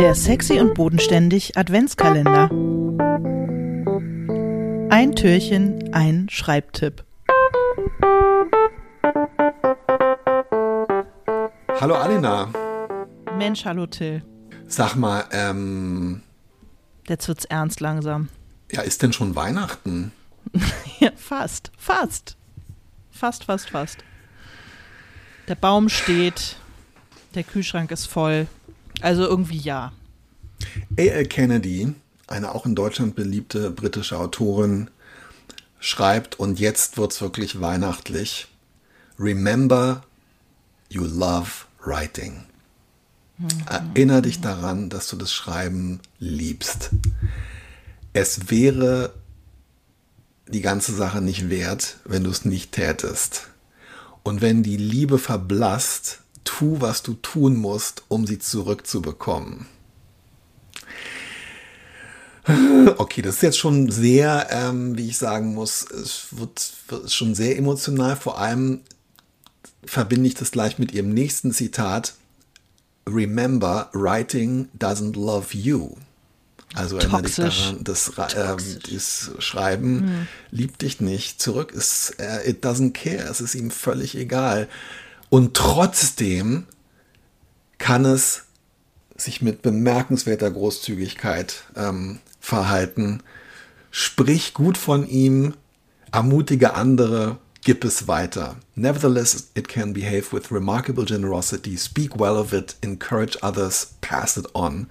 Der sexy und bodenständig Adventskalender. Ein Türchen, ein Schreibtipp. Hallo Alina. Mensch, hallo Till. Sag mal, ähm, Jetzt wird's ernst langsam. ja, ist denn schon Weihnachten? Ja, fast, fast. Fast, fast, fast. Der Baum steht, der Kühlschrank ist voll. Also irgendwie ja. A.L. Kennedy, eine auch in Deutschland beliebte britische Autorin, schreibt, und jetzt wird's wirklich weihnachtlich. Remember, you love writing. Erinner dich daran, dass du das Schreiben liebst. Es wäre die ganze Sache nicht wert, wenn du es nicht tätest. Und wenn die Liebe verblasst, tu, was du tun musst, um sie zurückzubekommen. Okay, das ist jetzt schon sehr, ähm, wie ich sagen muss, es wird, wird schon sehr emotional. Vor allem verbinde ich das gleich mit ihrem nächsten Zitat. Remember, writing doesn't love you. Also erinnere dich daran, das, Ra- ähm, das Schreiben liebt dich nicht. Zurück ist, äh, it doesn't care. Es ist ihm völlig egal. Und trotzdem kann es sich mit bemerkenswerter Großzügigkeit ähm, verhalten. Sprich gut von ihm, ermutige andere, gib es weiter. Nevertheless, it can behave with remarkable generosity. Speak well of it, encourage others, pass it on.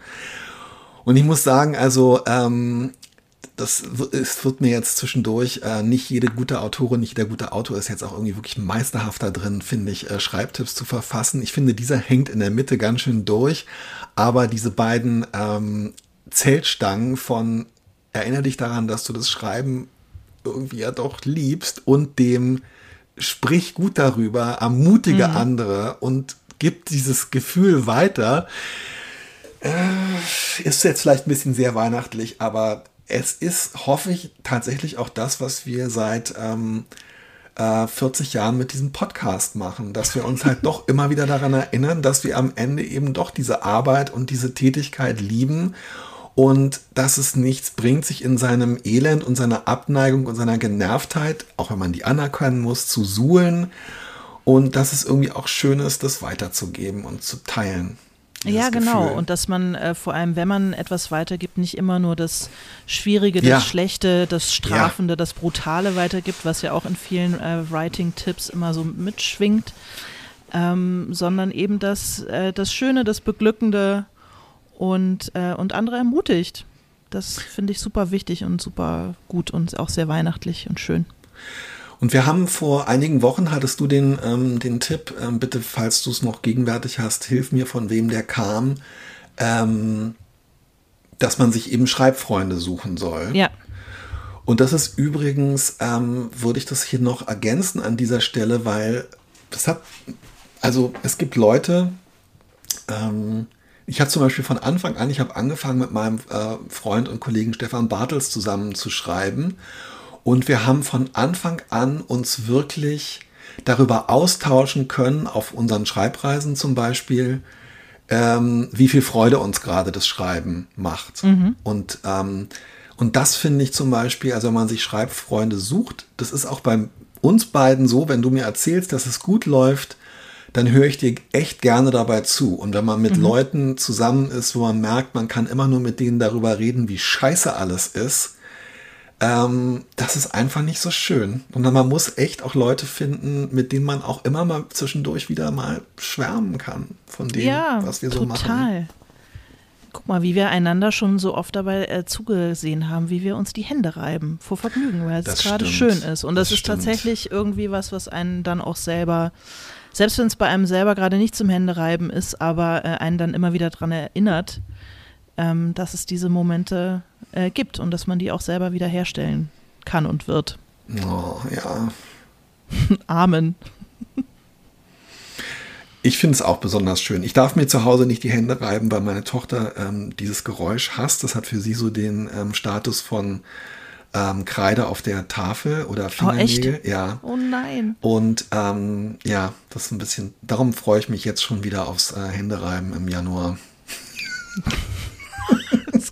Und ich muss sagen, also ähm, das es wird mir jetzt zwischendurch, äh, nicht jede gute Autorin, nicht jeder gute Autor ist jetzt auch irgendwie wirklich meisterhafter drin, finde ich, äh, Schreibtipps zu verfassen. Ich finde, dieser hängt in der Mitte ganz schön durch, aber diese beiden ähm, Zeltstangen von erinnere dich daran, dass du das Schreiben irgendwie ja doch liebst und dem sprich gut darüber, ermutige andere und gib dieses Gefühl weiter ist jetzt vielleicht ein bisschen sehr weihnachtlich, aber es ist, hoffe ich, tatsächlich auch das, was wir seit ähm, äh, 40 Jahren mit diesem Podcast machen, dass wir uns halt doch immer wieder daran erinnern, dass wir am Ende eben doch diese Arbeit und diese Tätigkeit lieben und dass es nichts bringt, sich in seinem Elend und seiner Abneigung und seiner Genervtheit, auch wenn man die anerkennen muss, zu suhlen und dass es irgendwie auch schön ist, das weiterzugeben und zu teilen. Ja, genau. Gefühl. Und dass man äh, vor allem, wenn man etwas weitergibt, nicht immer nur das Schwierige, das Ja. Schlechte, das Strafende, das Brutale weitergibt, was ja auch in vielen äh, Writing-Tipps immer so mitschwingt, ähm, sondern eben das, äh, das Schöne, das Beglückende und, äh, und andere ermutigt. Das finde ich super wichtig und super gut und auch sehr weihnachtlich und schön. Und wir haben vor einigen Wochen, hattest du den, ähm, den Tipp, ähm, bitte, falls du es noch gegenwärtig hast, hilf mir, von wem der kam, ähm, dass man sich eben Schreibfreunde suchen soll. Ja, Und das ist übrigens, ähm, würde ich das hier noch ergänzen an dieser Stelle, weil das hat, also es gibt Leute, ähm, ich hatte zum Beispiel von Anfang an, ich habe angefangen mit meinem äh, Freund und Kollegen Stefan Bartels zusammen zu schreiben und wir haben von Anfang an uns wirklich darüber austauschen können, auf unseren Schreibreisen zum Beispiel, ähm, wie viel Freude uns gerade das Schreiben macht. Und, ähm, und das finde ich zum Beispiel, also wenn man sich Schreibfreunde sucht, das ist auch bei uns beiden so, wenn du mir erzählst, dass es gut läuft, dann höre ich dir echt gerne dabei zu. Und wenn man mit Leuten zusammen ist, wo man merkt, man kann immer nur mit denen darüber reden, wie scheiße alles ist, ähm, das ist einfach nicht so schön. Und dann, man muss echt auch Leute finden, mit denen man auch immer mal zwischendurch wieder mal schwärmen kann von dem, ja, was wir so total. machen. Guck mal, wie wir einander schon so oft dabei äh, zugesehen haben, wie wir uns die Hände reiben vor Vergnügen, weil es gerade schön ist. Und das, Das ist stimmt. tatsächlich irgendwie was, was einen dann auch selber, selbst wenn es bei einem selber gerade nicht zum Händereiben ist, aber äh, einen dann immer wieder daran erinnert, ähm, dass es diese Momente äh, gibt und dass man die auch selber wieder herstellen kann und wird. Oh, ja. Amen. Ich finde es auch besonders schön. Ich darf mir zu Hause nicht die Hände reiben, weil meine Tochter ähm, dieses Geräusch hasst. Das hat für sie so den ähm, Status von ähm, Kreide auf der Tafel oder Oh, echt? Fingernägel. Ja. Oh nein. Und ähm, ja, das ist ein bisschen, darum freue ich mich jetzt schon wieder aufs äh, Händereiben im Januar.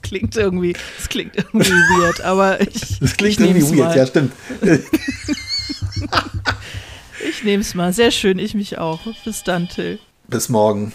klingt irgendwie, das klingt irgendwie weird, aber ich. Das klingt irgendwie weird, mal. ja, stimmt. ich nehme es mal. Sehr schön, ich mich auch. Bis dann, Till. Bis morgen.